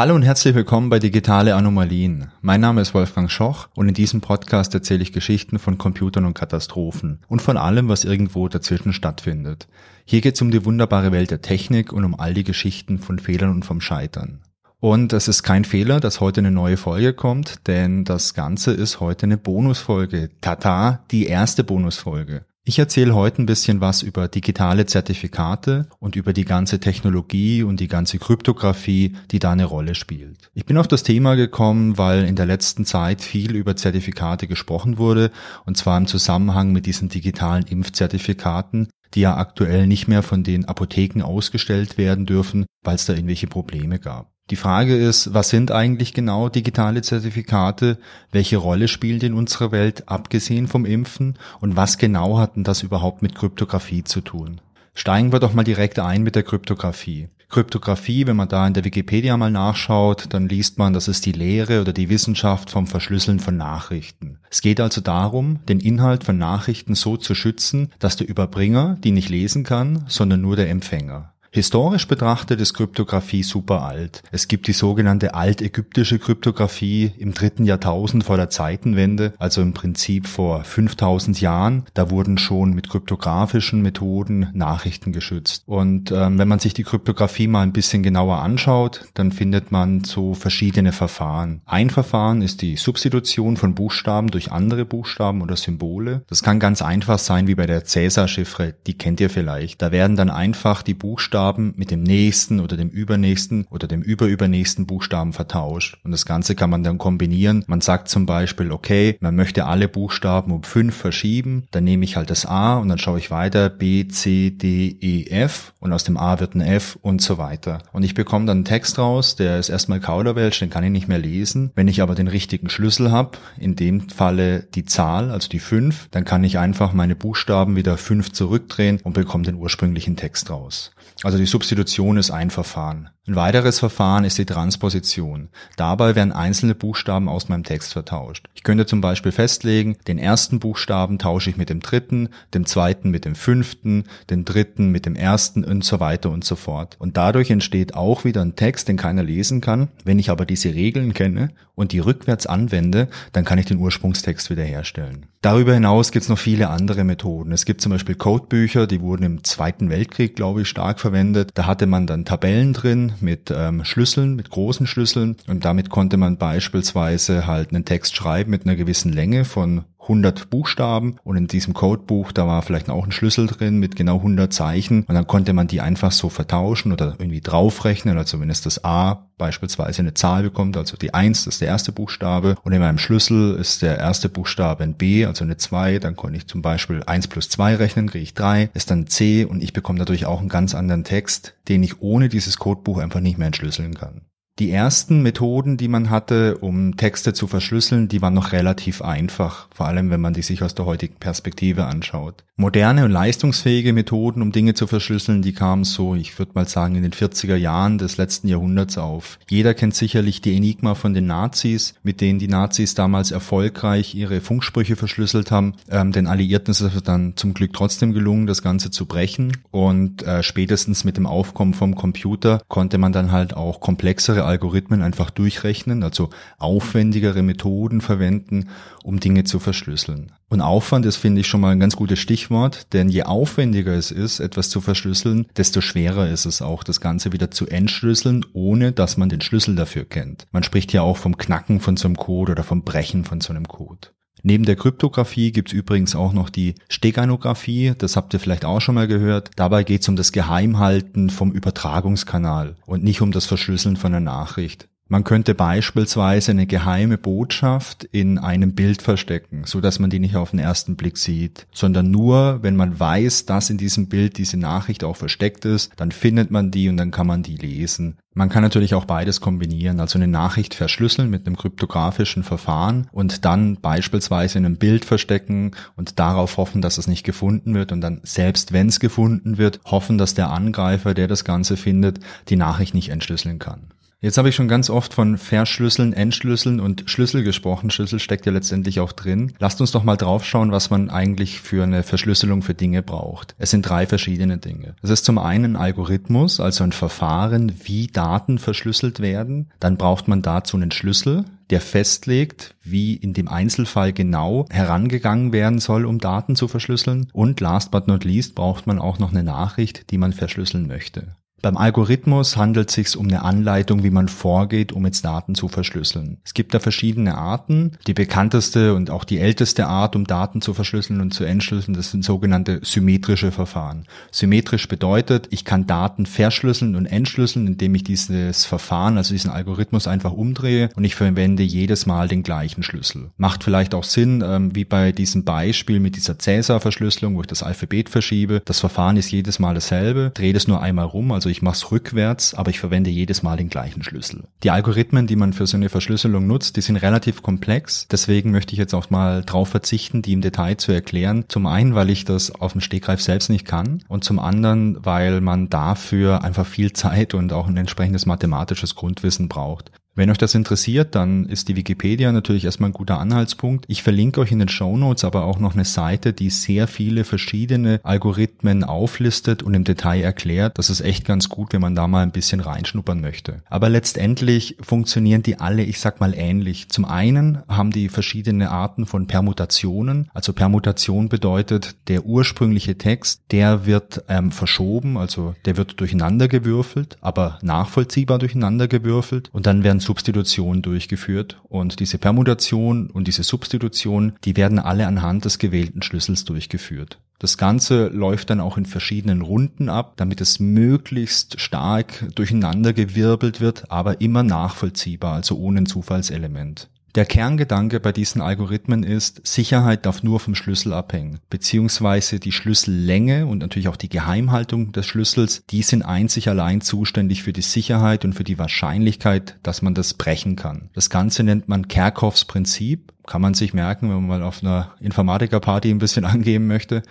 Hallo und herzlich willkommen bei Digitale Anomalien. Mein Name ist Wolfgang Schoch und in diesem Podcast erzähle ich Geschichten von Computern und Katastrophen und von allem, was irgendwo dazwischen stattfindet. Hier geht es um die wunderbare Welt der Technik und um all die Geschichten von Fehlern und vom Scheitern. Und es ist kein Fehler, dass heute eine neue Folge kommt, denn das Ganze ist heute eine Bonusfolge. Tata, die erste Bonusfolge. Ich erzähle heute ein bisschen was über digitale Zertifikate und über die ganze Technologie und die ganze Kryptographie, die da eine Rolle spielt. Ich bin auf das Thema gekommen, weil in der letzten Zeit viel über Zertifikate gesprochen wurde, und zwar im Zusammenhang mit diesen digitalen Impfzertifikaten, die ja aktuell nicht mehr von den Apotheken ausgestellt werden dürfen, weil es da irgendwelche Probleme gab. Die Frage ist, was sind eigentlich genau digitale Zertifikate? Welche Rolle spielen die in unserer Welt, abgesehen vom Impfen? Und was genau hat denn das überhaupt mit Kryptographie zu tun? Steigen wir doch mal direkt ein mit der Kryptographie. Kryptographie, wenn man da in der Wikipedia mal nachschaut, dann liest man, das ist die Lehre oder die Wissenschaft vom Verschlüsseln von Nachrichten. Es geht also darum, den Inhalt von Nachrichten so zu schützen, dass der Überbringer die nicht lesen kann, sondern nur der Empfänger. Historisch betrachtet ist Kryptographie super alt. Es gibt die sogenannte altägyptische Kryptographie im dritten Jahrtausend vor der Zeitenwende, also im Prinzip vor 5000 Jahren. Da wurden schon mit kryptografischen Methoden Nachrichten geschützt. Und ähm, wenn man sich die Kryptographie mal ein bisschen genauer anschaut, dann findet man so verschiedene Verfahren. Ein Verfahren ist die Substitution von Buchstaben durch andere Buchstaben oder Symbole. Das kann ganz einfach sein wie bei der Cäsar-Chiffre, die kennt ihr vielleicht. Da werden dann einfach die Buchstaben Buchstaben mit dem nächsten oder dem übernächsten oder dem überübernächsten Buchstaben vertauscht. Und das Ganze kann man dann kombinieren. Man sagt zum Beispiel, okay, man möchte alle Buchstaben um fünf verschieben. Dann nehme ich halt das A und dann schaue ich weiter B, C, D, E, F und aus dem A wird ein F und so weiter. Und ich bekomme dann einen Text raus, der ist erstmal Kauderwelsch, den kann ich nicht mehr lesen. Wenn ich aber den richtigen Schlüssel habe, in dem Falle die Zahl, also die fünf, dann kann ich einfach meine Buchstaben wieder fünf zurückdrehen und bekomme den ursprünglichen Text raus. Also die Substitution ist ein Verfahren. Ein weiteres Verfahren ist die Transposition. Dabei werden einzelne Buchstaben aus meinem Text vertauscht. Ich könnte zum Beispiel festlegen, den ersten Buchstaben tausche ich mit dem dritten, dem zweiten mit dem fünften, den dritten mit dem ersten und so weiter und so fort. Und dadurch entsteht auch wieder ein Text, den keiner lesen kann. Wenn ich aber diese Regeln kenne und die rückwärts anwende, dann kann ich den Ursprungstext wiederherstellen. Darüber hinaus gibt es noch viele andere Methoden. Es gibt zum Beispiel Codebücher, die wurden im Zweiten Weltkrieg, glaube ich, stark verwendet. Da hatte man dann Tabellen drin mit ähm, Schlüsseln, mit großen Schlüsseln. Und damit konnte man beispielsweise halt einen Text schreiben mit einer gewissen Länge von 100 Buchstaben. Und in diesem Codebuch, da war vielleicht auch ein Schlüssel drin mit genau 100 Zeichen. Und dann konnte man die einfach so vertauschen oder irgendwie draufrechnen, also wenn es das A beispielsweise eine Zahl bekommt, also die 1, das ist der erste Buchstabe und in meinem Schlüssel ist der erste Buchstabe ein B, also eine 2, dann konnte ich zum Beispiel 1 plus 2 rechnen, kriege ich 3, ist dann C und ich bekomme dadurch auch einen ganz anderen Text, den ich ohne dieses Codebuch einfach nicht mehr entschlüsseln kann. Die ersten Methoden, die man hatte, um Texte zu verschlüsseln, die waren noch relativ einfach, vor allem wenn man die sich aus der heutigen Perspektive anschaut. Moderne und leistungsfähige Methoden, um Dinge zu verschlüsseln, die kamen so, ich würde mal sagen, in den 40er Jahren des letzten Jahrhunderts auf. Jeder kennt sicherlich die Enigma von den Nazis, mit denen die Nazis damals erfolgreich ihre Funksprüche verschlüsselt haben. Ähm, den Alliierten ist es dann zum Glück trotzdem gelungen, das Ganze zu brechen. Und äh, spätestens mit dem Aufkommen vom Computer konnte man dann halt auch komplexere Algorithmen einfach durchrechnen, also aufwendigere Methoden verwenden, um Dinge zu verschlüsseln. Und Aufwand ist, finde ich, schon mal ein ganz gutes Stichwort, denn je aufwendiger es ist, etwas zu verschlüsseln, desto schwerer ist es auch, das Ganze wieder zu entschlüsseln, ohne dass man den Schlüssel dafür kennt. Man spricht ja auch vom Knacken von so einem Code oder vom Brechen von so einem Code. Neben der Kryptographie gibt's übrigens auch noch die Steganographie, das habt ihr vielleicht auch schon mal gehört. Dabei geht's um das Geheimhalten vom Übertragungskanal und nicht um das Verschlüsseln von einer Nachricht. Man könnte beispielsweise eine geheime Botschaft in einem Bild verstecken, so dass man die nicht auf den ersten Blick sieht, sondern nur, wenn man weiß, dass in diesem Bild diese Nachricht auch versteckt ist, dann findet man die und dann kann man die lesen. Man kann natürlich auch beides kombinieren, also eine Nachricht verschlüsseln mit einem kryptografischen Verfahren und dann beispielsweise in einem Bild verstecken und darauf hoffen, dass es nicht gefunden wird und dann selbst wenn es gefunden wird, hoffen, dass der Angreifer, der das Ganze findet, die Nachricht nicht entschlüsseln kann. Jetzt habe ich schon ganz oft von Verschlüsseln, Entschlüsseln und Schlüssel gesprochen. Schlüssel steckt ja letztendlich auch drin. Lasst uns doch mal draufschauen, was man eigentlich für eine Verschlüsselung für Dinge braucht. Es sind drei verschiedene Dinge. Es ist zum einen ein Algorithmus, also ein Verfahren, wie Daten verschlüsselt werden. Dann braucht man dazu einen Schlüssel, der festlegt, wie in dem Einzelfall genau herangegangen werden soll, um Daten zu verschlüsseln. Und last but not least braucht man auch noch eine Nachricht, die man verschlüsseln möchte. Beim Algorithmus handelt es sich um eine Anleitung, wie man vorgeht, um jetzt Daten zu verschlüsseln. Es gibt da verschiedene Arten. Die bekannteste und auch die älteste Art, um Daten zu verschlüsseln und zu entschlüsseln, das sind sogenannte symmetrische Verfahren. Symmetrisch bedeutet, ich kann Daten verschlüsseln und entschlüsseln, indem ich dieses Verfahren, also diesen Algorithmus einfach umdrehe und ich verwende jedes Mal den gleichen Schlüssel. Macht vielleicht auch Sinn, ähm, wie bei diesem Beispiel mit dieser Cäsar-Verschlüsselung, wo ich das Alphabet verschiebe. Das Verfahren ist jedes Mal dasselbe, drehe es nur einmal rum, also ich mache es rückwärts, aber ich verwende jedes Mal den gleichen Schlüssel. Die Algorithmen, die man für so eine Verschlüsselung nutzt, die sind relativ komplex. Deswegen möchte ich jetzt auch mal drauf verzichten, die im Detail zu erklären. Zum einen, weil ich das auf dem Stegreif selbst nicht kann und zum anderen, weil man dafür einfach viel Zeit und auch ein entsprechendes mathematisches Grundwissen braucht. Wenn euch das interessiert, dann ist die Wikipedia natürlich erstmal ein guter Anhaltspunkt. Ich verlinke euch in den Show Notes aber auch noch eine Seite, die sehr viele verschiedene Algorithmen auflistet und im Detail erklärt. Das ist echt ganz gut, wenn man da mal ein bisschen reinschnuppern möchte. Aber letztendlich funktionieren die alle, ich sag mal, ähnlich. Zum einen haben die verschiedene Arten von Permutationen. Also Permutation bedeutet, der ursprüngliche Text, der wird ähm, verschoben, also der wird durcheinander gewürfelt, aber nachvollziehbar durcheinander gewürfelt und dann werden werden Substitutionen durchgeführt und diese Permutation und diese Substitution, die werden alle anhand des gewählten Schlüssels durchgeführt. Das Ganze läuft dann auch in verschiedenen Runden ab, damit es möglichst stark durcheinander gewirbelt wird, aber immer nachvollziehbar, also ohne ein Zufallselement. Der Kerngedanke bei diesen Algorithmen ist, Sicherheit darf nur vom Schlüssel abhängen, beziehungsweise die Schlüssellänge und natürlich auch die Geheimhaltung des Schlüssels, die sind einzig allein zuständig für die Sicherheit und für die Wahrscheinlichkeit, dass man das brechen kann. Das Ganze nennt man Kerkhoffs Prinzip, kann man sich merken, wenn man mal auf einer Informatikerparty ein bisschen angeben möchte.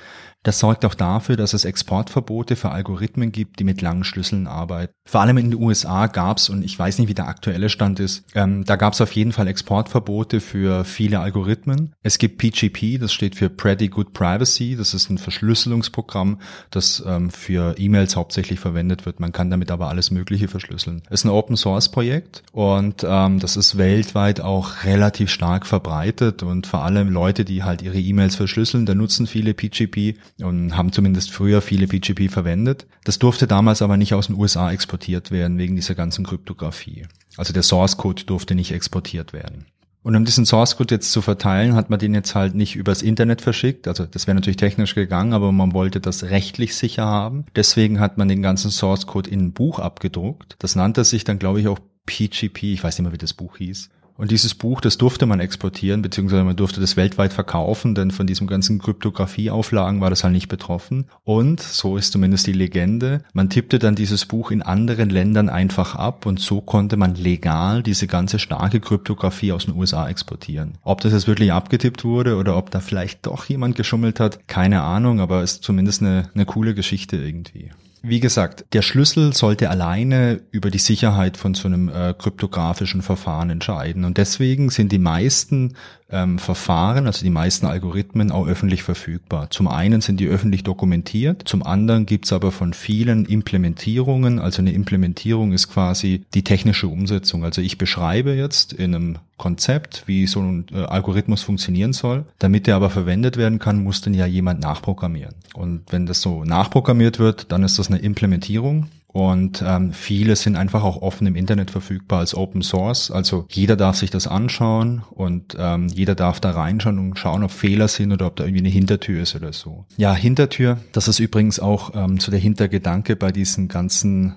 Das sorgt auch dafür, dass es Exportverbote für Algorithmen gibt, die mit langen Schlüsseln arbeiten. Vor allem in den USA gab es, und ich weiß nicht, wie der aktuelle Stand ist, ähm, da gab es auf jeden Fall Exportverbote für viele Algorithmen. Es gibt PGP, das steht für Pretty Good Privacy, das ist ein Verschlüsselungsprogramm, das ähm, für E-Mails hauptsächlich verwendet wird. Man kann damit aber alles Mögliche verschlüsseln. Es ist ein Open Source Projekt und ähm, das ist weltweit auch relativ stark verbreitet und vor allem Leute, die halt ihre E-Mails verschlüsseln, da nutzen viele PGP und haben zumindest früher viele PGP verwendet. Das durfte damals aber nicht aus den USA exportiert werden wegen dieser ganzen Kryptographie. Also der Source Code durfte nicht exportiert werden. Und um diesen Source Code jetzt zu verteilen, hat man den jetzt halt nicht übers Internet verschickt. Also das wäre natürlich technisch gegangen, aber man wollte das rechtlich sicher haben. Deswegen hat man den ganzen Source Code in ein Buch abgedruckt. Das nannte sich dann, glaube ich, auch PGP. Ich weiß nicht mehr, wie das Buch hieß. Und dieses Buch, das durfte man exportieren, beziehungsweise man durfte das weltweit verkaufen, denn von diesem ganzen Kryptografieauflagen war das halt nicht betroffen. Und, so ist zumindest die Legende, man tippte dann dieses Buch in anderen Ländern einfach ab und so konnte man legal diese ganze starke Kryptographie aus den USA exportieren. Ob das jetzt wirklich abgetippt wurde oder ob da vielleicht doch jemand geschummelt hat, keine Ahnung, aber ist zumindest eine, eine coole Geschichte irgendwie. Wie gesagt, der Schlüssel sollte alleine über die Sicherheit von so einem äh, kryptografischen Verfahren entscheiden. Und deswegen sind die meisten ähm, Verfahren, also die meisten Algorithmen auch öffentlich verfügbar. Zum einen sind die öffentlich dokumentiert, zum anderen gibt's aber von vielen Implementierungen. Also eine Implementierung ist quasi die technische Umsetzung. Also ich beschreibe jetzt in einem Konzept, wie so ein äh, Algorithmus funktionieren soll. Damit der aber verwendet werden kann, muss dann ja jemand nachprogrammieren. Und wenn das so nachprogrammiert wird, dann ist das eine Implementierung. Und ähm, viele sind einfach auch offen im Internet verfügbar als Open Source. Also jeder darf sich das anschauen und ähm, jeder darf da reinschauen und schauen, ob Fehler sind oder ob da irgendwie eine Hintertür ist oder so. Ja, Hintertür, das ist übrigens auch ähm, so der Hintergedanke bei diesen ganzen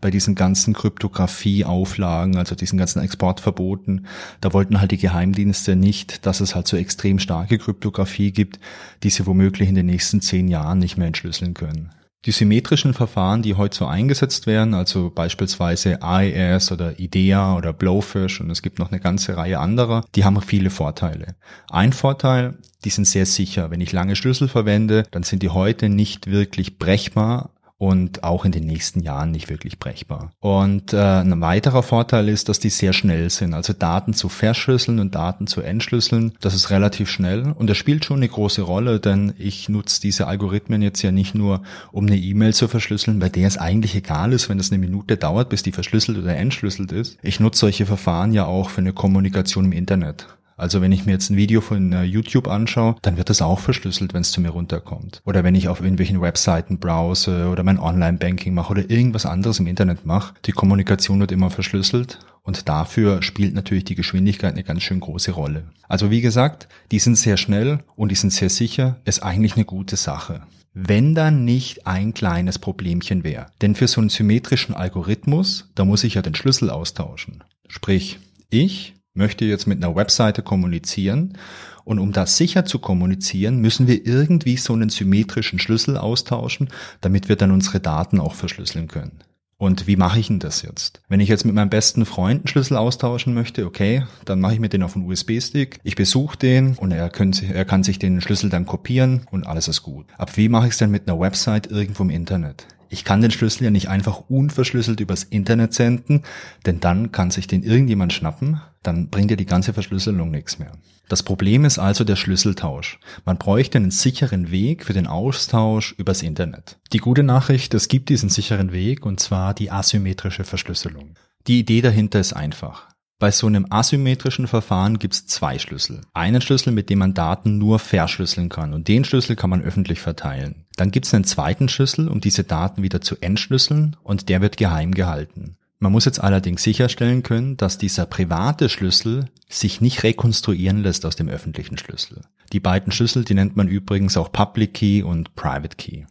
bei diesen ganzen Kryptographie-Auflagen, also diesen ganzen Exportverboten, da wollten halt die Geheimdienste nicht, dass es halt so extrem starke Kryptographie gibt, die sie womöglich in den nächsten zehn Jahren nicht mehr entschlüsseln können. Die symmetrischen Verfahren, die heute so eingesetzt werden, also beispielsweise AES oder IDEA oder Blowfish und es gibt noch eine ganze Reihe anderer, die haben viele Vorteile. Ein Vorteil, die sind sehr sicher. Wenn ich lange Schlüssel verwende, dann sind die heute nicht wirklich brechbar, und auch in den nächsten Jahren nicht wirklich brechbar. Und äh, ein weiterer Vorteil ist, dass die sehr schnell sind. Also Daten zu verschlüsseln und Daten zu entschlüsseln, das ist relativ schnell und das spielt schon eine große Rolle, denn ich nutze diese Algorithmen jetzt ja nicht nur, um eine E-Mail zu verschlüsseln, bei der es eigentlich egal ist, wenn es eine Minute dauert, bis die verschlüsselt oder entschlüsselt ist. Ich nutze solche Verfahren ja auch für eine Kommunikation im Internet. Also wenn ich mir jetzt ein Video von uh, YouTube anschaue, dann wird das auch verschlüsselt, wenn es zu mir runterkommt. Oder wenn ich auf irgendwelchen Webseiten browse oder mein Online-Banking mache oder irgendwas anderes im Internet mache, die Kommunikation wird immer verschlüsselt und dafür spielt natürlich die Geschwindigkeit eine ganz schön große Rolle. Also wie gesagt, die sind sehr schnell und die sind sehr sicher, ist eigentlich eine gute Sache. Wenn dann nicht ein kleines Problemchen wäre. Denn für so einen symmetrischen Algorithmus, da muss ich ja den Schlüssel austauschen. Sprich, ich möchte jetzt mit einer Webseite kommunizieren und um das sicher zu kommunizieren, müssen wir irgendwie so einen symmetrischen Schlüssel austauschen, damit wir dann unsere Daten auch verschlüsseln können. Und wie mache ich denn das jetzt? Wenn ich jetzt mit meinem besten Freund einen Schlüssel austauschen möchte, okay, dann mache ich mir den auf einen USB-Stick, ich besuche den und er, kann, er kann sich den Schlüssel dann kopieren und alles ist gut. Aber wie mache ich es denn mit einer Website irgendwo im Internet? Ich kann den Schlüssel ja nicht einfach unverschlüsselt übers Internet senden, denn dann kann sich den irgendjemand schnappen, dann bringt ja die ganze Verschlüsselung nichts mehr. Das Problem ist also der Schlüsseltausch. Man bräuchte einen sicheren Weg für den Austausch übers Internet. Die gute Nachricht, es gibt diesen sicheren Weg und zwar die asymmetrische Verschlüsselung. Die Idee dahinter ist einfach. Bei so einem asymmetrischen Verfahren gibt es zwei Schlüssel. Einen Schlüssel, mit dem man Daten nur verschlüsseln kann und den Schlüssel kann man öffentlich verteilen. Dann gibt es einen zweiten Schlüssel, um diese Daten wieder zu entschlüsseln und der wird geheim gehalten. Man muss jetzt allerdings sicherstellen können, dass dieser private Schlüssel sich nicht rekonstruieren lässt aus dem öffentlichen Schlüssel. Die beiden Schlüssel, die nennt man übrigens auch Public Key und Private Key.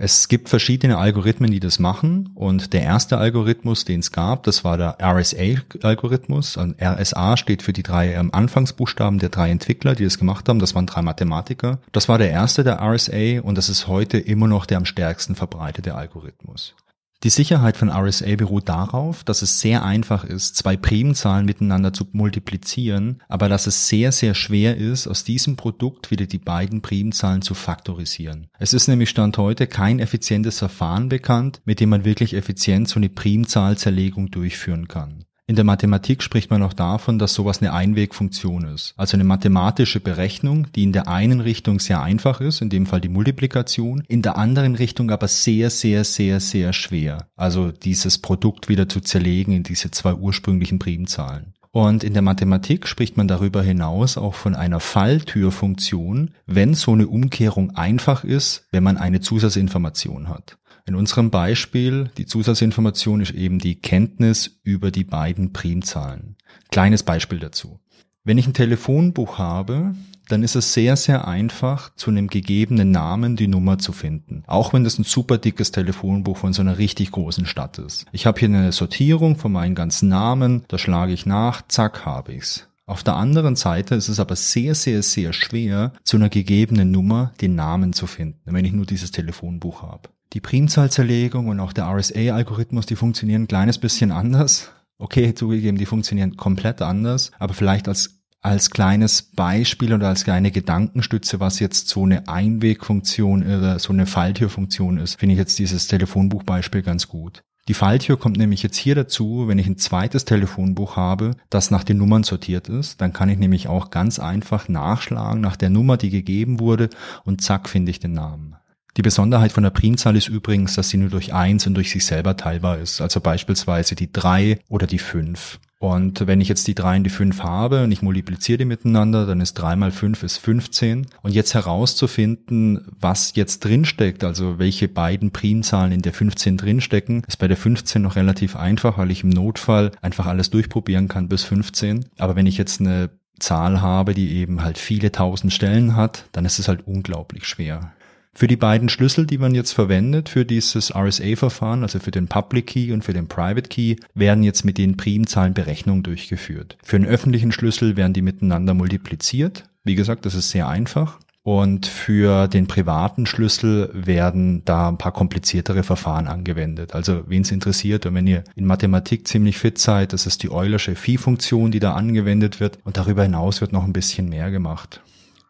Es gibt verschiedene Algorithmen, die das machen und der erste Algorithmus, den es gab, das war der RSA-Algorithmus. RSA steht für die drei ähm, Anfangsbuchstaben der drei Entwickler, die das gemacht haben. Das waren drei Mathematiker. Das war der erste der RSA und das ist heute immer noch der am stärksten verbreitete Algorithmus. Die Sicherheit von RSA beruht darauf, dass es sehr einfach ist, zwei Primzahlen miteinander zu multiplizieren, aber dass es sehr, sehr schwer ist, aus diesem Produkt wieder die beiden Primzahlen zu faktorisieren. Es ist nämlich Stand heute kein effizientes Verfahren bekannt, mit dem man wirklich effizient so eine Primzahlzerlegung durchführen kann. In der Mathematik spricht man auch davon, dass sowas eine Einwegfunktion ist. Also eine mathematische Berechnung, die in der einen Richtung sehr einfach ist, in dem Fall die Multiplikation, in der anderen Richtung aber sehr, sehr, sehr, sehr schwer. Also dieses Produkt wieder zu zerlegen in diese zwei ursprünglichen Primzahlen. Und in der Mathematik spricht man darüber hinaus auch von einer Falltürfunktion, wenn so eine Umkehrung einfach ist, wenn man eine Zusatzinformation hat. In unserem Beispiel, die Zusatzinformation ist eben die Kenntnis über die beiden Primzahlen. Kleines Beispiel dazu. Wenn ich ein Telefonbuch habe, dann ist es sehr, sehr einfach, zu einem gegebenen Namen die Nummer zu finden. Auch wenn das ein super dickes Telefonbuch von so einer richtig großen Stadt ist. Ich habe hier eine Sortierung von meinen ganzen Namen, da schlage ich nach, zack, habe ich's. Auf der anderen Seite ist es aber sehr, sehr, sehr schwer, zu einer gegebenen Nummer den Namen zu finden, wenn ich nur dieses Telefonbuch habe. Die Primzahlzerlegung und auch der RSA-Algorithmus, die funktionieren ein kleines bisschen anders. Okay, zugegeben, die funktionieren komplett anders, aber vielleicht als als kleines Beispiel oder als kleine Gedankenstütze, was jetzt so eine Einwegfunktion oder so eine Falltürfunktion ist, finde ich jetzt dieses Telefonbuchbeispiel ganz gut. Die Falltür kommt nämlich jetzt hier dazu, wenn ich ein zweites Telefonbuch habe, das nach den Nummern sortiert ist, dann kann ich nämlich auch ganz einfach nachschlagen nach der Nummer, die gegeben wurde und zack finde ich den Namen. Die Besonderheit von der Primzahl ist übrigens, dass sie nur durch eins und durch sich selber teilbar ist. Also beispielsweise die drei oder die fünf. Und wenn ich jetzt die drei und die fünf habe und ich multipliziere die miteinander, dann ist drei mal fünf ist 15. Und jetzt herauszufinden, was jetzt drinsteckt, also welche beiden Primzahlen in der 15 drinstecken, ist bei der 15 noch relativ einfach, weil ich im Notfall einfach alles durchprobieren kann bis 15. Aber wenn ich jetzt eine Zahl habe, die eben halt viele tausend Stellen hat, dann ist es halt unglaublich schwer. Für die beiden Schlüssel, die man jetzt verwendet für dieses RSA-Verfahren, also für den Public Key und für den Private Key, werden jetzt mit den Primzahlen Berechnungen durchgeführt. Für den öffentlichen Schlüssel werden die miteinander multipliziert. Wie gesagt, das ist sehr einfach. Und für den privaten Schlüssel werden da ein paar kompliziertere Verfahren angewendet. Also wen es interessiert und wenn ihr in Mathematik ziemlich fit seid, das ist die Eulersche Phi-Funktion, die da angewendet wird. Und darüber hinaus wird noch ein bisschen mehr gemacht.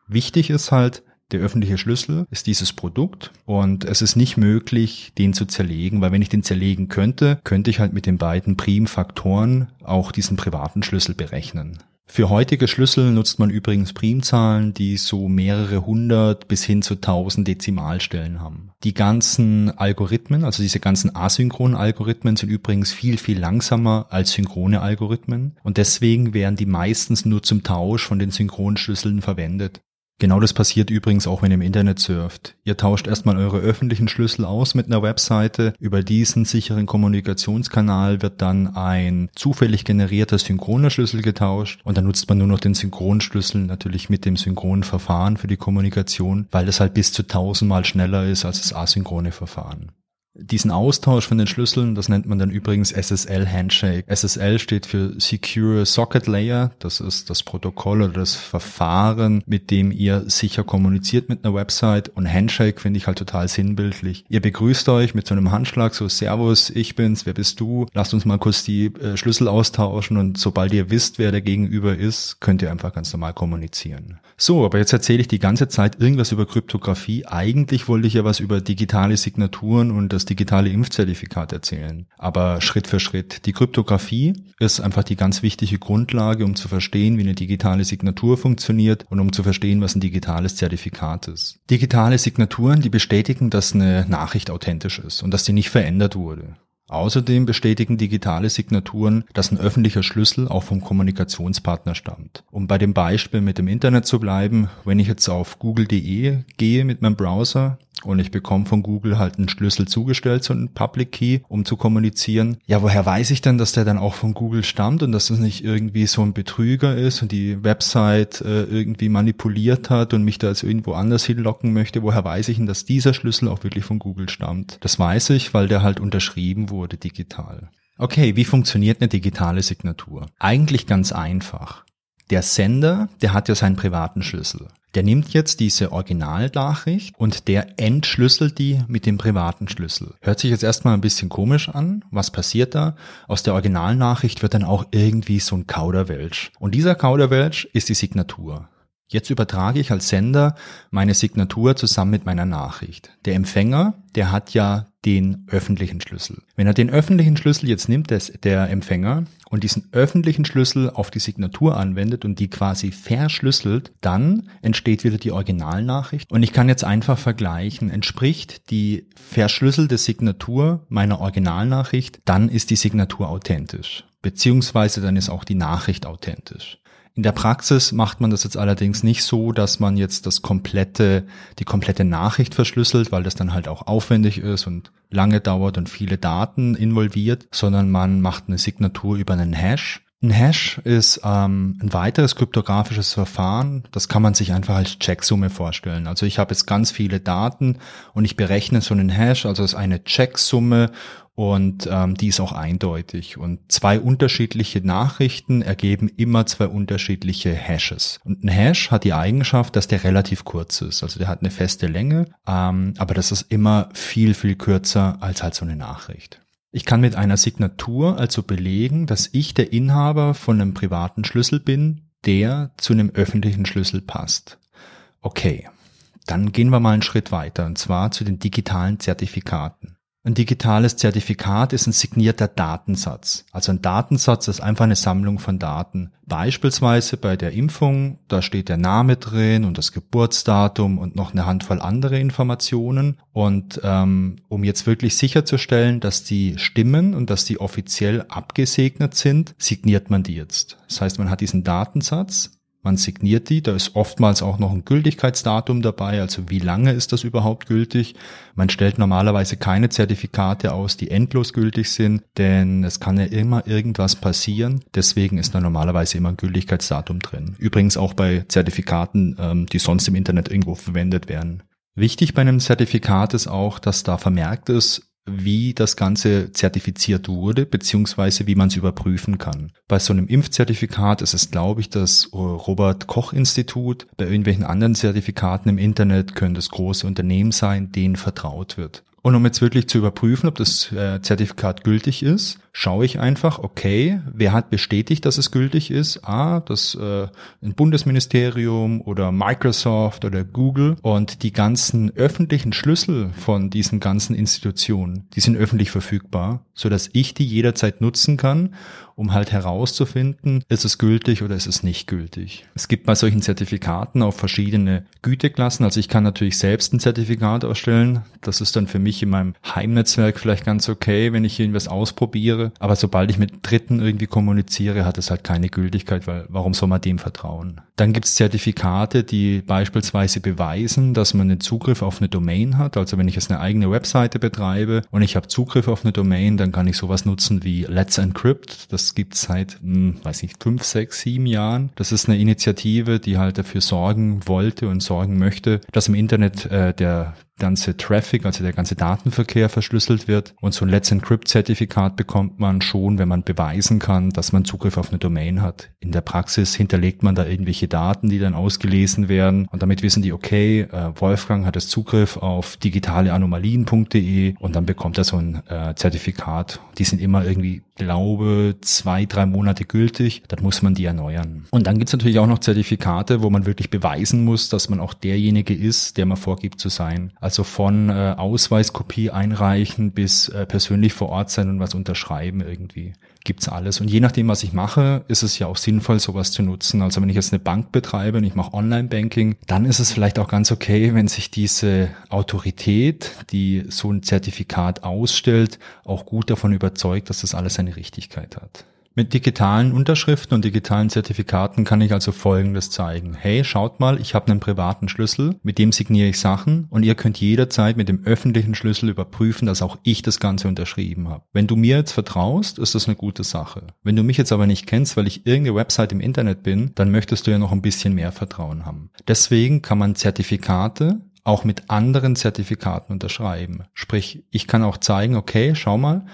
Wichtig ist halt, Der öffentliche Schlüssel ist dieses Produkt und es ist nicht möglich, den zu zerlegen, weil wenn ich den zerlegen könnte, könnte ich halt mit den beiden Primfaktoren auch diesen privaten Schlüssel berechnen. Für heutige Schlüssel nutzt man übrigens Primzahlen, die so mehrere hundert bis hin zu tausend Dezimalstellen haben. Die ganzen Algorithmen, also diese ganzen asynchronen Algorithmen sind übrigens viel, viel langsamer als synchrone Algorithmen und deswegen werden die meistens nur zum Tausch von den synchronen Schlüsseln verwendet. Genau das passiert übrigens auch, wenn ihr im Internet surft. Ihr tauscht erstmal eure öffentlichen Schlüssel aus mit einer Webseite. Über diesen sicheren Kommunikationskanal wird dann ein zufällig generierter synchroner Schlüssel getauscht und dann nutzt man nur noch den Synchronschlüssel natürlich mit dem synchronen Verfahren für die Kommunikation, weil das halt bis zu tausendmal schneller ist als das asynchrone Verfahren. Diesen Austausch von den Schlüsseln, das nennt man dann übrigens SSL Handshake. SSL steht für Secure Socket Layer. Das ist das Protokoll oder das Verfahren, mit dem ihr sicher kommuniziert mit einer Website. Und Handshake finde ich halt total sinnbildlich. Ihr begrüßt euch mit so einem Handschlag, so Servus, ich bin's, wer bist du? Lasst uns mal kurz die äh, Schlüssel austauschen und sobald ihr wisst, wer der Gegenüber ist, könnt ihr einfach ganz normal kommunizieren. So, aber jetzt erzähle ich die ganze Zeit irgendwas über Kryptographie. Eigentlich wollte ich ja was über digitale Signaturen und das digitale Impfzertifikat erzählen. Aber Schritt für Schritt. Die Kryptographie ist einfach die ganz wichtige Grundlage, um zu verstehen, wie eine digitale Signatur funktioniert und um zu verstehen, was ein digitales Zertifikat ist. Digitale Signaturen, die bestätigen, dass eine Nachricht authentisch ist und dass sie nicht verändert wurde. Außerdem bestätigen digitale Signaturen, dass ein öffentlicher Schlüssel auch vom Kommunikationspartner stammt. Um bei dem Beispiel mit dem Internet zu bleiben, wenn ich jetzt auf google.de gehe mit meinem Browser, und ich bekomme von Google halt einen Schlüssel zugestellt, so einen Public Key, um zu kommunizieren. Ja, woher weiß ich denn, dass der dann auch von Google stammt und dass das nicht irgendwie so ein Betrüger ist und die Website äh, irgendwie manipuliert hat und mich da jetzt irgendwo anders hinlocken möchte? Woher weiß ich denn, dass dieser Schlüssel auch wirklich von Google stammt? Das weiß ich, weil der halt unterschrieben wurde digital. Okay, wie funktioniert eine digitale Signatur? Eigentlich ganz einfach. Der Sender, der hat ja seinen privaten Schlüssel. Der nimmt jetzt diese Originalnachricht und der entschlüsselt die mit dem privaten Schlüssel. Hört sich jetzt erstmal ein bisschen komisch an. Was passiert da? Aus der Originalnachricht wird dann auch irgendwie so ein Kauderwelsch. Und dieser Kauderwelsch ist die Signatur. Jetzt übertrage ich als Sender meine Signatur zusammen mit meiner Nachricht. Der Empfänger, der hat ja den öffentlichen Schlüssel. Wenn er den öffentlichen Schlüssel jetzt nimmt, des, der Empfänger, und diesen öffentlichen Schlüssel auf die Signatur anwendet und die quasi verschlüsselt, dann entsteht wieder die Originalnachricht. Und ich kann jetzt einfach vergleichen, entspricht die verschlüsselte Signatur meiner Originalnachricht, dann ist die Signatur authentisch. Beziehungsweise dann ist auch die Nachricht authentisch. In der Praxis macht man das jetzt allerdings nicht so, dass man jetzt das komplette, die komplette Nachricht verschlüsselt, weil das dann halt auch aufwendig ist und lange dauert und viele Daten involviert, sondern man macht eine Signatur über einen Hash. Ein Hash ist ähm, ein weiteres kryptografisches Verfahren. Das kann man sich einfach als Checksumme vorstellen. Also ich habe jetzt ganz viele Daten und ich berechne so einen Hash, also es ist eine Checksumme und ähm, die ist auch eindeutig. Und zwei unterschiedliche Nachrichten ergeben immer zwei unterschiedliche Hashes. Und ein Hash hat die Eigenschaft, dass der relativ kurz ist. Also der hat eine feste Länge, ähm, aber das ist immer viel, viel kürzer als halt so eine Nachricht. Ich kann mit einer Signatur also belegen, dass ich der Inhaber von einem privaten Schlüssel bin, der zu einem öffentlichen Schlüssel passt. Okay, dann gehen wir mal einen Schritt weiter, und zwar zu den digitalen Zertifikaten. Ein digitales Zertifikat ist ein signierter Datensatz. Also ein Datensatz ist einfach eine Sammlung von Daten. Beispielsweise bei der Impfung, da steht der Name drin und das Geburtsdatum und noch eine Handvoll andere Informationen. Und ähm, um jetzt wirklich sicherzustellen, dass die stimmen und dass die offiziell abgesegnet sind, signiert man die jetzt. Das heißt, man hat diesen Datensatz, man signiert die, da ist oftmals auch noch ein Gültigkeitsdatum dabei, also wie lange ist das überhaupt gültig. Man stellt normalerweise keine Zertifikate aus, die endlos gültig sind, denn es kann ja immer irgendwas passieren. Deswegen ist da normalerweise immer ein Gültigkeitsdatum drin. Übrigens auch bei Zertifikaten, ähm, die sonst im Internet irgendwo verwendet werden. Wichtig bei einem Zertifikat ist auch, dass da vermerkt ist, wie das Ganze zertifiziert wurde, beziehungsweise wie man es überprüfen kann. Bei so einem Impfzertifikat ist es, glaube ich, das Robert Koch Institut. Bei irgendwelchen anderen Zertifikaten im Internet können das große Unternehmen sein, denen vertraut wird. Und um jetzt wirklich zu überprüfen, ob das äh, Zertifikat gültig ist, schaue ich einfach, okay, wer hat bestätigt, dass es gültig ist? Ah, das äh, ein Bundesministerium oder Microsoft oder Google und die ganzen öffentlichen Schlüssel von diesen ganzen Institutionen, die sind öffentlich verfügbar, so dass ich die jederzeit nutzen kann um halt herauszufinden, ist es gültig oder ist es nicht gültig. Es gibt bei solchen Zertifikaten auch verschiedene Güteklassen. Also ich kann natürlich selbst ein Zertifikat ausstellen. Das ist dann für mich in meinem Heimnetzwerk vielleicht ganz okay, wenn ich irgendwas ausprobiere. Aber sobald ich mit Dritten irgendwie kommuniziere, hat es halt keine Gültigkeit, weil warum soll man dem vertrauen? Dann gibt es Zertifikate, die beispielsweise beweisen, dass man einen Zugriff auf eine Domain hat. Also wenn ich jetzt eine eigene Webseite betreibe und ich habe Zugriff auf eine Domain, dann kann ich sowas nutzen wie Let's Encrypt. Das gibt es seit, hm, weiß nicht, fünf, sechs, sieben Jahren. Das ist eine Initiative, die halt dafür sorgen wollte und sorgen möchte, dass im Internet äh, der ganze Traffic, also der ganze Datenverkehr verschlüsselt wird. Und so ein Let's Encrypt-Zertifikat bekommt man schon, wenn man beweisen kann, dass man Zugriff auf eine Domain hat. In der Praxis hinterlegt man da irgendwelche Daten, die dann ausgelesen werden. Und damit wissen die, okay, äh, Wolfgang hat es Zugriff auf digitaleanomalien.de und dann bekommt er so ein äh, Zertifikat. Die sind immer irgendwie, glaube, zwei, drei Monate gültig. Dann muss man die erneuern. Und dann gibt's natürlich auch noch Zertifikate, wo man wirklich beweisen muss, dass man auch derjenige ist, der man vorgibt zu sein. Von äh, Ausweiskopie einreichen bis äh, persönlich vor Ort sein und was unterschreiben irgendwie. Gibt's alles. Und je nachdem, was ich mache, ist es ja auch sinnvoll, sowas zu nutzen. Also wenn ich jetzt eine Bank betreibe und ich mache Online-Banking, dann ist es vielleicht auch ganz okay, wenn sich diese Autorität, die so ein Zertifikat ausstellt, auch gut davon überzeugt, dass das alles seine Richtigkeit hat. Mit digitalen Unterschriften und digitalen Zertifikaten kann ich also Folgendes zeigen. Hey, schaut mal, ich habe einen privaten Schlüssel, mit dem signiere ich Sachen und ihr könnt jederzeit mit dem öffentlichen Schlüssel überprüfen, dass auch ich das Ganze unterschrieben habe. Wenn du mir jetzt vertraust, ist das eine gute Sache. Wenn du mich jetzt aber nicht kennst, weil ich irgendeine Website im Internet bin, dann möchtest du ja noch ein bisschen mehr Vertrauen haben. Deswegen kann man Zertifikate auch mit anderen Zertifikaten unterschreiben. Sprich, ich kann auch zeigen, okay, schau mal,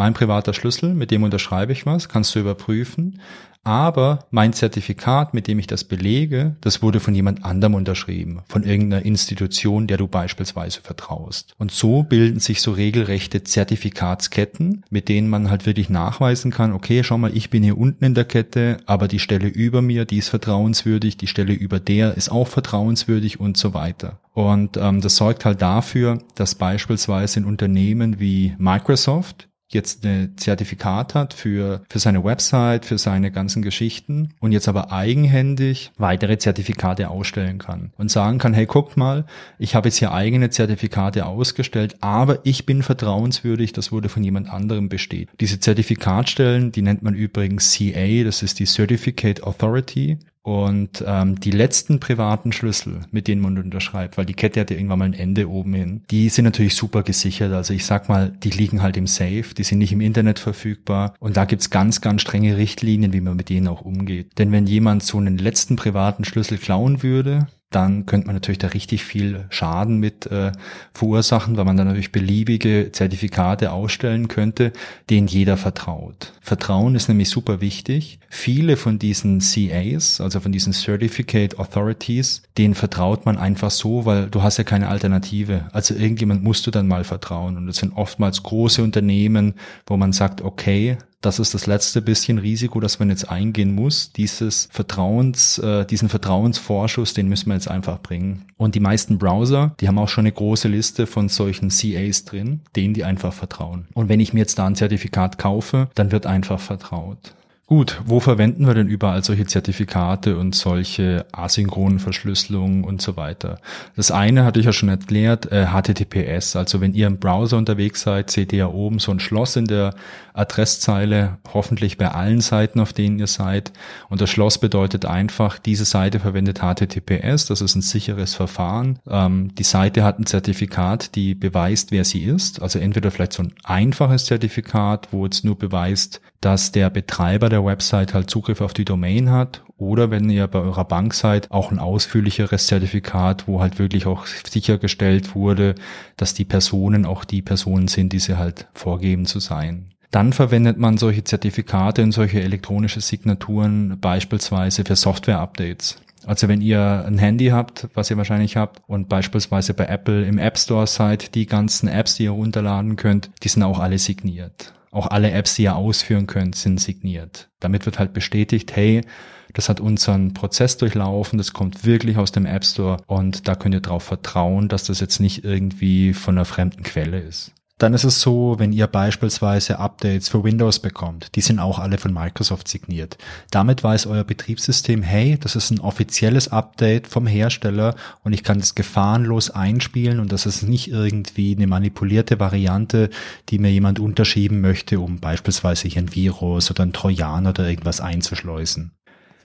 mein privater Schlüssel, mit dem unterschreibe ich was, kannst du überprüfen. Aber mein Zertifikat, mit dem ich das belege, das wurde von jemand anderem unterschrieben, von irgendeiner Institution, der du beispielsweise vertraust. Und so bilden sich so regelrechte Zertifikatsketten, mit denen man halt wirklich nachweisen kann, okay, schau mal, ich bin hier unten in der Kette, aber die Stelle über mir, die ist vertrauenswürdig, die Stelle über der ist auch vertrauenswürdig und so weiter. Und ähm, das sorgt halt dafür, dass beispielsweise in Unternehmen wie Microsoft, jetzt ein Zertifikat hat für, für seine Website, für seine ganzen Geschichten und jetzt aber eigenhändig weitere Zertifikate ausstellen kann und sagen kann, hey, guckt mal, ich habe jetzt hier eigene Zertifikate ausgestellt, aber ich bin vertrauenswürdig, das wurde von jemand anderem besteht. Diese Zertifikatstellen, die nennt man übrigens CA, das ist die Certificate Authority und ähm, die letzten privaten Schlüssel, mit denen man unterschreibt, weil die Kette hat ja irgendwann mal ein Ende oben hin, die sind natürlich super gesichert. Also ich sag mal, die liegen halt im Safe, die sind nicht im Internet verfügbar. Und da gibt's ganz, ganz strenge Richtlinien, wie man mit denen auch umgeht. Denn wenn jemand so einen letzten privaten Schlüssel klauen würde, dann könnte man natürlich da richtig viel Schaden mit äh, verursachen, weil man dann natürlich beliebige Zertifikate ausstellen könnte, denen jeder vertraut. Vertrauen ist nämlich super wichtig. Viele von diesen CAs, also von diesen Certificate Authorities, denen vertraut man einfach so, weil du hast ja keine Alternative. Also irgendjemand musst du dann mal vertrauen. Und das sind oftmals große Unternehmen, wo man sagt, okay, das ist das letzte bisschen Risiko, das man jetzt eingehen muss. Dieses Vertrauens, äh, diesen Vertrauensvorschuss, den müssen wir jetzt einfach bringen. Und die meisten Browser, die haben auch schon eine große Liste von solchen CAs drin, denen die einfach vertrauen. Und wenn ich mir jetzt da ein Zertifikat kaufe, dann wird einfach vertraut. Gut, wo verwenden wir denn überall solche Zertifikate und solche asynchronen Verschlüsselungen und so weiter? Das eine hatte ich ja schon erklärt, äh, HTTPS. Also wenn ihr im Browser unterwegs seid, seht ihr ja oben so ein Schloss in der Adresszeile, hoffentlich bei allen Seiten, auf denen ihr seid. Und das Schloss bedeutet einfach, diese Seite verwendet HTTPS, das ist ein sicheres Verfahren. Ähm, die Seite hat ein Zertifikat, die beweist, wer sie ist. Also entweder vielleicht so ein einfaches Zertifikat, wo es nur beweist, dass der Betreiber der Website halt Zugriff auf die Domain hat oder wenn ihr bei eurer Bank seid, auch ein ausführlicheres Zertifikat, wo halt wirklich auch sichergestellt wurde, dass die Personen auch die Personen sind, die sie halt vorgeben zu sein. Dann verwendet man solche Zertifikate und solche elektronische Signaturen beispielsweise für Software-Updates. Also wenn ihr ein Handy habt, was ihr wahrscheinlich habt, und beispielsweise bei Apple im App Store seid, die ganzen Apps, die ihr runterladen könnt, die sind auch alle signiert. Auch alle Apps, die ihr ausführen könnt, sind signiert. Damit wird halt bestätigt, hey, das hat unseren Prozess durchlaufen, das kommt wirklich aus dem App Store und da könnt ihr darauf vertrauen, dass das jetzt nicht irgendwie von einer fremden Quelle ist. Dann ist es so, wenn ihr beispielsweise Updates für Windows bekommt, die sind auch alle von Microsoft signiert. Damit weiß euer Betriebssystem, hey, das ist ein offizielles Update vom Hersteller und ich kann es gefahrenlos einspielen und das ist nicht irgendwie eine manipulierte Variante, die mir jemand unterschieben möchte, um beispielsweise hier ein Virus oder ein Trojan oder irgendwas einzuschleusen.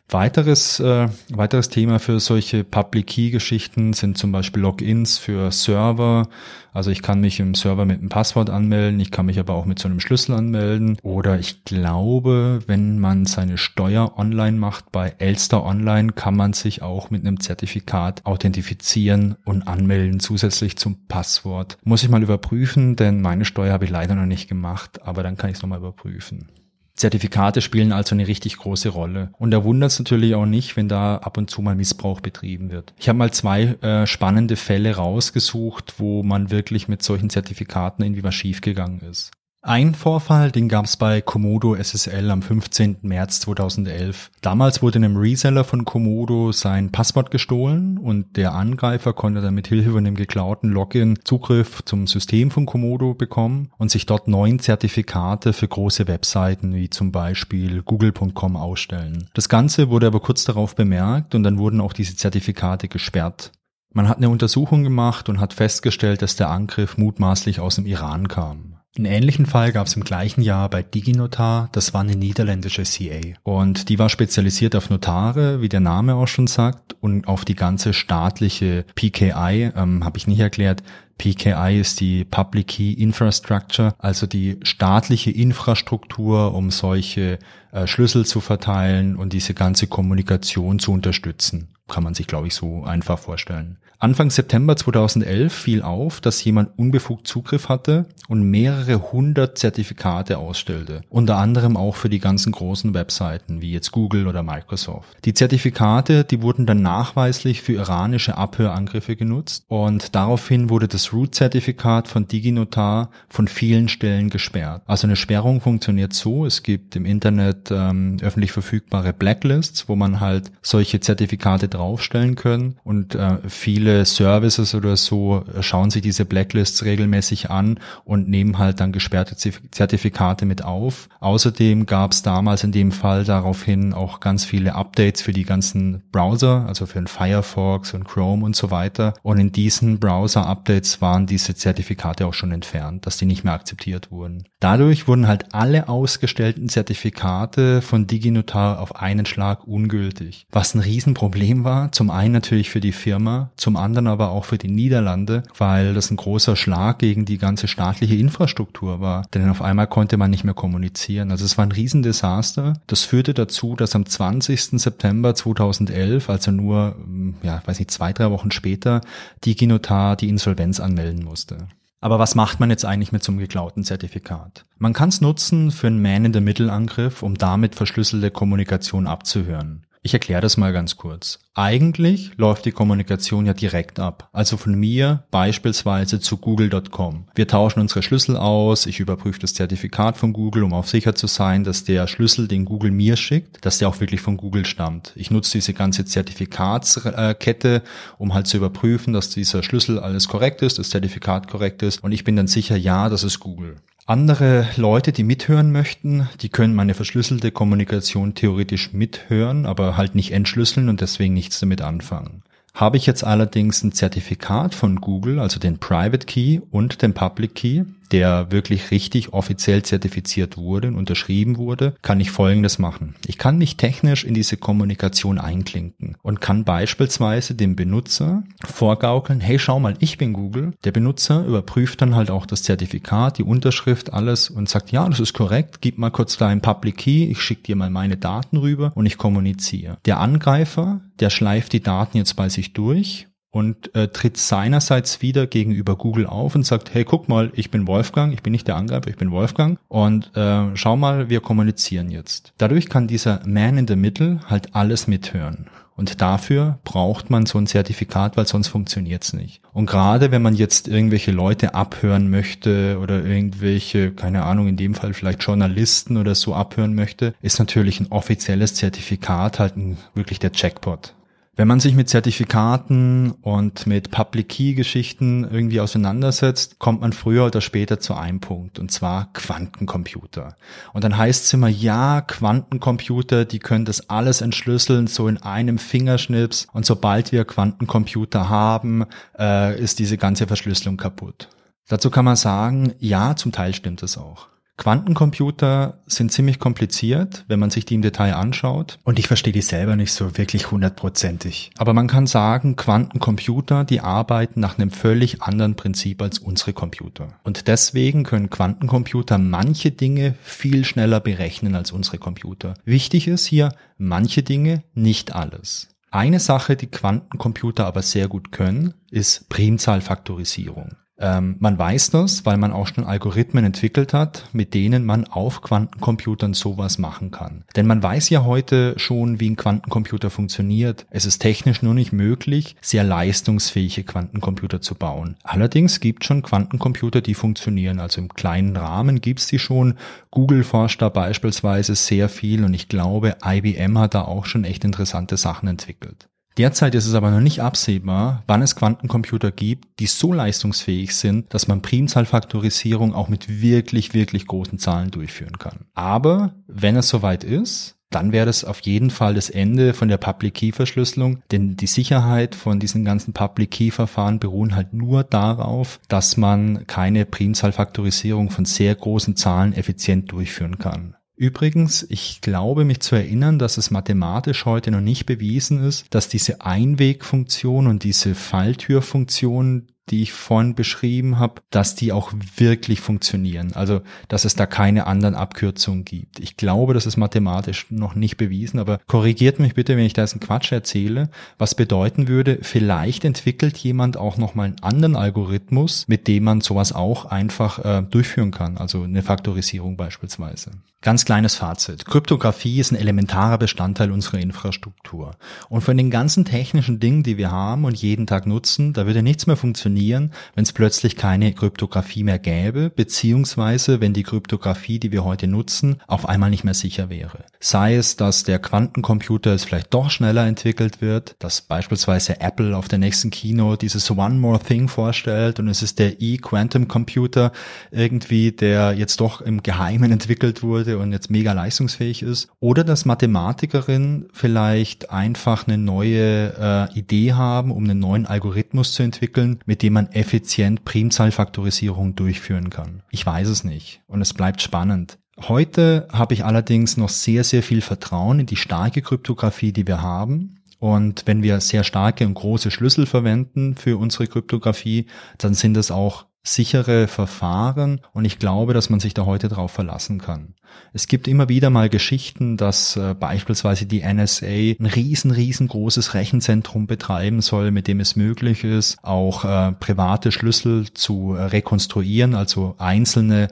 Weiteres, äh, weiteres Thema für solche Public Key Geschichten sind zum Beispiel Logins für Server. Also ich kann mich im Server mit einem Passwort anmelden, ich kann mich aber auch mit so einem Schlüssel anmelden. Oder ich glaube, wenn man seine Steuer online macht bei Elster Online, kann man sich auch mit einem Zertifikat authentifizieren und anmelden zusätzlich zum Passwort. Muss ich mal überprüfen, denn meine Steuer habe ich leider noch nicht gemacht, aber dann kann ich es nochmal überprüfen. Zertifikate spielen also eine richtig große Rolle. Und da wundert es natürlich auch nicht, wenn da ab und zu mal Missbrauch betrieben wird. Ich habe mal zwei äh, spannende Fälle rausgesucht, wo man wirklich mit solchen Zertifikaten irgendwie was schiefgegangen ist. Ein Vorfall, den gab es bei Komodo SSL am 15. März 2011. Damals wurde einem Reseller von Komodo sein Passwort gestohlen und der Angreifer konnte dann mit Hilfe von dem geklauten Login Zugriff zum System von Komodo bekommen und sich dort neun Zertifikate für große Webseiten wie zum Beispiel google.com ausstellen. Das Ganze wurde aber kurz darauf bemerkt und dann wurden auch diese Zertifikate gesperrt. Man hat eine Untersuchung gemacht und hat festgestellt, dass der Angriff mutmaßlich aus dem Iran kam. Einen ähnlichen Fall gab es im gleichen Jahr bei DigiNotar, das war eine niederländische CA. Und die war spezialisiert auf Notare, wie der Name auch schon sagt, und auf die ganze staatliche PKI, ähm, habe ich nicht erklärt. PKI ist die Public Key Infrastructure, also die staatliche Infrastruktur, um solche äh, Schlüssel zu verteilen und diese ganze Kommunikation zu unterstützen. Kann man sich, glaube ich, so einfach vorstellen. Anfang September 2011 fiel auf, dass jemand unbefugt Zugriff hatte und mehrere hundert Zertifikate ausstellte. Unter anderem auch für die ganzen großen Webseiten wie jetzt Google oder Microsoft. Die Zertifikate, die wurden dann nachweislich für iranische Abhörangriffe genutzt und daraufhin wurde das Root-Zertifikat von DigiNotar von vielen Stellen gesperrt. Also eine Sperrung funktioniert so, es gibt im Internet ähm, öffentlich verfügbare Blacklists, wo man halt solche Zertifikate draufstellen können und äh, viele Services oder so schauen sich diese Blacklists regelmäßig an und nehmen halt dann gesperrte Zertifikate mit auf. Außerdem gab es damals in dem Fall daraufhin auch ganz viele Updates für die ganzen Browser, also für den Firefox und Chrome und so weiter. Und in diesen Browser-Updates waren diese Zertifikate auch schon entfernt, dass die nicht mehr akzeptiert wurden. Dadurch wurden halt alle ausgestellten Zertifikate von DigiNotar auf einen Schlag ungültig, was ein Riesenproblem war. Zum einen natürlich für die Firma, zum anderen aber auch für die Niederlande, weil das ein großer Schlag gegen die ganze staatliche Infrastruktur war. Denn auf einmal konnte man nicht mehr kommunizieren. Also es war ein Riesendesaster. Das führte dazu, dass am 20. September 2011, also nur, ja, weiß nicht, zwei, drei Wochen später, DigiNotar die Insolvenz anmelden musste. Aber was macht man jetzt eigentlich mit so einem geklauten Zertifikat? Man kann es nutzen für einen Man-in-the-Middle-Angriff, um damit verschlüsselte Kommunikation abzuhören. Ich erkläre das mal ganz kurz. Eigentlich läuft die Kommunikation ja direkt ab. Also von mir beispielsweise zu google.com. Wir tauschen unsere Schlüssel aus, ich überprüfe das Zertifikat von Google, um auf sicher zu sein, dass der Schlüssel, den Google mir schickt, dass der auch wirklich von Google stammt. Ich nutze diese ganze Zertifikatskette, um halt zu überprüfen, dass dieser Schlüssel alles korrekt ist, das Zertifikat korrekt ist und ich bin dann sicher, ja, das ist Google. Andere Leute, die mithören möchten, die können meine verschlüsselte Kommunikation theoretisch mithören, aber halt nicht entschlüsseln und deswegen nichts damit anfangen. Habe ich jetzt allerdings ein Zertifikat von Google, also den Private Key und den Public Key, der wirklich richtig offiziell zertifiziert wurde und unterschrieben wurde, kann ich Folgendes machen. Ich kann mich technisch in diese Kommunikation einklinken und kann beispielsweise dem Benutzer vorgaukeln, hey, schau mal, ich bin Google. Der Benutzer überprüft dann halt auch das Zertifikat, die Unterschrift, alles und sagt, ja, das ist korrekt, gib mal kurz deinen Public Key, ich schicke dir mal meine Daten rüber und ich kommuniziere. Der Angreifer, der schleift die Daten jetzt bei sich durch und äh, tritt seinerseits wieder gegenüber Google auf und sagt, hey, guck mal, ich bin Wolfgang, ich bin nicht der Angreifer, ich bin Wolfgang und äh, schau mal, wir kommunizieren jetzt. Dadurch kann dieser Man in the Middle halt alles mithören. Und dafür braucht man so ein Zertifikat, weil sonst funktioniert's nicht. Und gerade wenn man jetzt irgendwelche Leute abhören möchte oder irgendwelche, keine Ahnung, in dem Fall vielleicht Journalisten oder so abhören möchte, ist natürlich ein offizielles Zertifikat halt ein, wirklich der Jackpot. Wenn man sich mit Zertifikaten und mit Public Key Geschichten irgendwie auseinandersetzt, kommt man früher oder später zu einem Punkt, und zwar Quantencomputer. Und dann heißt es immer, ja, Quantencomputer, die können das alles entschlüsseln, so in einem Fingerschnips. Und sobald wir Quantencomputer haben, äh, ist diese ganze Verschlüsselung kaputt. Dazu kann man sagen, ja, zum Teil stimmt es auch. Quantencomputer sind ziemlich kompliziert, wenn man sich die im Detail anschaut. Und ich verstehe die selber nicht so wirklich hundertprozentig. Aber man kann sagen, Quantencomputer, die arbeiten nach einem völlig anderen Prinzip als unsere Computer. Und deswegen können Quantencomputer manche Dinge viel schneller berechnen als unsere Computer. Wichtig ist hier, manche Dinge, nicht alles. Eine Sache, die Quantencomputer aber sehr gut können, ist Primzahlfaktorisierung. Ähm, man weiß das, weil man auch schon Algorithmen entwickelt hat, mit denen man auf Quantencomputern sowas machen kann. Denn man weiß ja heute schon, wie ein Quantencomputer funktioniert. Es ist technisch nur nicht möglich, sehr leistungsfähige Quantencomputer zu bauen. Allerdings gibt schon Quantencomputer, die funktionieren. Also im kleinen Rahmen gibt's die schon. Google forscht da beispielsweise sehr viel und ich glaube, IBM hat da auch schon echt interessante Sachen entwickelt. Derzeit ist es aber noch nicht absehbar, wann es Quantencomputer gibt, die so leistungsfähig sind, dass man Primzahlfaktorisierung auch mit wirklich, wirklich großen Zahlen durchführen kann. Aber wenn es soweit ist, dann wäre das auf jeden Fall das Ende von der Public Key Verschlüsselung, denn die Sicherheit von diesen ganzen Public Key Verfahren beruhen halt nur darauf, dass man keine Primzahlfaktorisierung von sehr großen Zahlen effizient durchführen kann. Übrigens, ich glaube mich zu erinnern, dass es mathematisch heute noch nicht bewiesen ist, dass diese Einwegfunktion und diese Falltürfunktion die ich vorhin beschrieben habe, dass die auch wirklich funktionieren. Also, dass es da keine anderen Abkürzungen gibt. Ich glaube, das ist mathematisch noch nicht bewiesen, aber korrigiert mich bitte, wenn ich da jetzt einen Quatsch erzähle, was bedeuten würde, vielleicht entwickelt jemand auch nochmal einen anderen Algorithmus, mit dem man sowas auch einfach äh, durchführen kann. Also eine Faktorisierung beispielsweise. Ganz kleines Fazit. Kryptographie ist ein elementarer Bestandteil unserer Infrastruktur. Und von den ganzen technischen Dingen, die wir haben und jeden Tag nutzen, da würde nichts mehr funktionieren, wenn es plötzlich keine Kryptographie mehr gäbe, beziehungsweise wenn die Kryptographie, die wir heute nutzen, auf einmal nicht mehr sicher wäre. Sei es, dass der Quantencomputer es vielleicht doch schneller entwickelt wird, dass beispielsweise Apple auf der nächsten Kino dieses One More Thing vorstellt und es ist der E-Quantum Computer irgendwie, der jetzt doch im Geheimen entwickelt wurde und jetzt mega leistungsfähig ist. Oder dass Mathematikerinnen vielleicht einfach eine neue äh, Idee haben, um einen neuen Algorithmus zu entwickeln, mit dem man effizient Primzahlfaktorisierung durchführen kann. Ich weiß es nicht und es bleibt spannend. Heute habe ich allerdings noch sehr, sehr viel Vertrauen in die starke Kryptographie, die wir haben. Und wenn wir sehr starke und große Schlüssel verwenden für unsere Kryptographie, dann sind es auch sichere Verfahren und ich glaube, dass man sich da heute drauf verlassen kann. Es gibt immer wieder mal Geschichten, dass äh, beispielsweise die NSA ein riesen, riesengroßes Rechenzentrum betreiben soll, mit dem es möglich ist, auch äh, private Schlüssel zu äh, rekonstruieren, also einzelne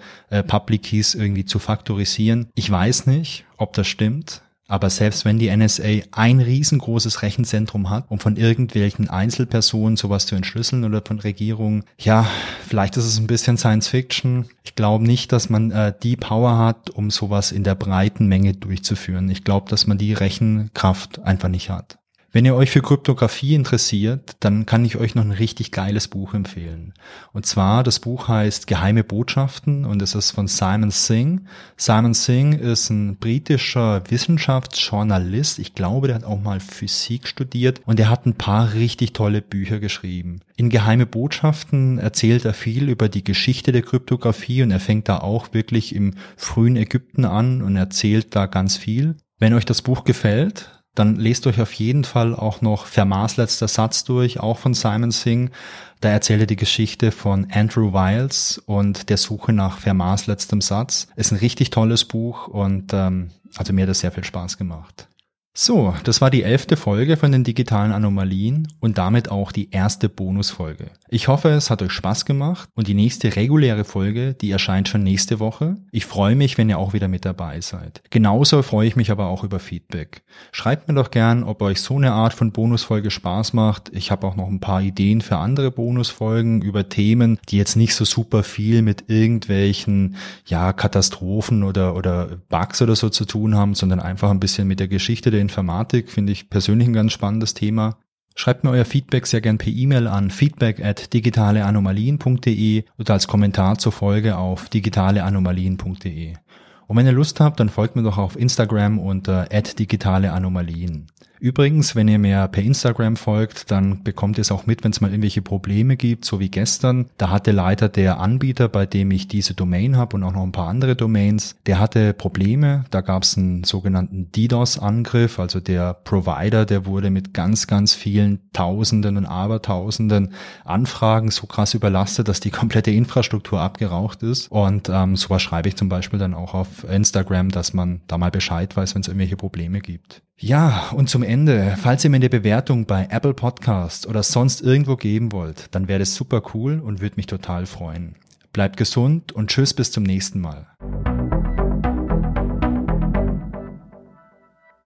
Public Keys irgendwie zu faktorisieren. Ich weiß nicht, ob das stimmt. Aber selbst wenn die NSA ein riesengroßes Rechenzentrum hat, um von irgendwelchen Einzelpersonen sowas zu entschlüsseln oder von Regierungen, ja, vielleicht ist es ein bisschen Science Fiction. Ich glaube nicht, dass man äh, die Power hat, um sowas in der breiten Menge durchzuführen. Ich glaube, dass man die Rechenkraft einfach nicht hat. Wenn ihr euch für Kryptographie interessiert, dann kann ich euch noch ein richtig geiles Buch empfehlen. Und zwar, das Buch heißt Geheime Botschaften und es ist von Simon Singh. Simon Singh ist ein britischer Wissenschaftsjournalist. Ich glaube, der hat auch mal Physik studiert und er hat ein paar richtig tolle Bücher geschrieben. In Geheime Botschaften erzählt er viel über die Geschichte der Kryptographie und er fängt da auch wirklich im frühen Ägypten an und erzählt da ganz viel. Wenn euch das Buch gefällt, dann lest euch auf jeden Fall auch noch Fermats letzter Satz durch, auch von Simon Singh. Da erzählt er die Geschichte von Andrew Wiles und der Suche nach Fermats letztem Satz. Ist ein richtig tolles Buch und ähm, also mir hat das sehr viel Spaß gemacht. So, das war die elfte Folge von den digitalen Anomalien und damit auch die erste Bonusfolge. Ich hoffe, es hat euch Spaß gemacht und die nächste reguläre Folge, die erscheint schon nächste Woche. Ich freue mich, wenn ihr auch wieder mit dabei seid. Genauso freue ich mich aber auch über Feedback. Schreibt mir doch gern, ob euch so eine Art von Bonusfolge Spaß macht. Ich habe auch noch ein paar Ideen für andere Bonusfolgen über Themen, die jetzt nicht so super viel mit irgendwelchen, ja, Katastrophen oder, oder Bugs oder so zu tun haben, sondern einfach ein bisschen mit der Geschichte der Informatik finde ich persönlich ein ganz spannendes Thema. Schreibt mir euer Feedback sehr gern per E-Mail an feedback at digitaleanomalien.de oder als Kommentar zur Folge auf digitaleanomalien.de. Und wenn ihr Lust habt, dann folgt mir doch auf Instagram unter @digitaleanomalien. Übrigens, wenn ihr mir per Instagram folgt, dann bekommt ihr es auch mit, wenn es mal irgendwelche Probleme gibt, so wie gestern. Da hatte leider der Anbieter, bei dem ich diese Domain habe und auch noch ein paar andere Domains, der hatte Probleme. Da gab es einen sogenannten DDoS-Angriff, also der Provider, der wurde mit ganz, ganz vielen Tausenden und Abertausenden Anfragen so krass überlastet, dass die komplette Infrastruktur abgeraucht ist. Und ähm, sowas schreibe ich zum Beispiel dann auch auf Instagram, dass man da mal Bescheid weiß, wenn es irgendwelche Probleme gibt. Ja, und zum Ende, falls ihr mir eine Bewertung bei Apple Podcast oder sonst irgendwo geben wollt, dann wäre das super cool und würde mich total freuen. Bleibt gesund und tschüss bis zum nächsten Mal.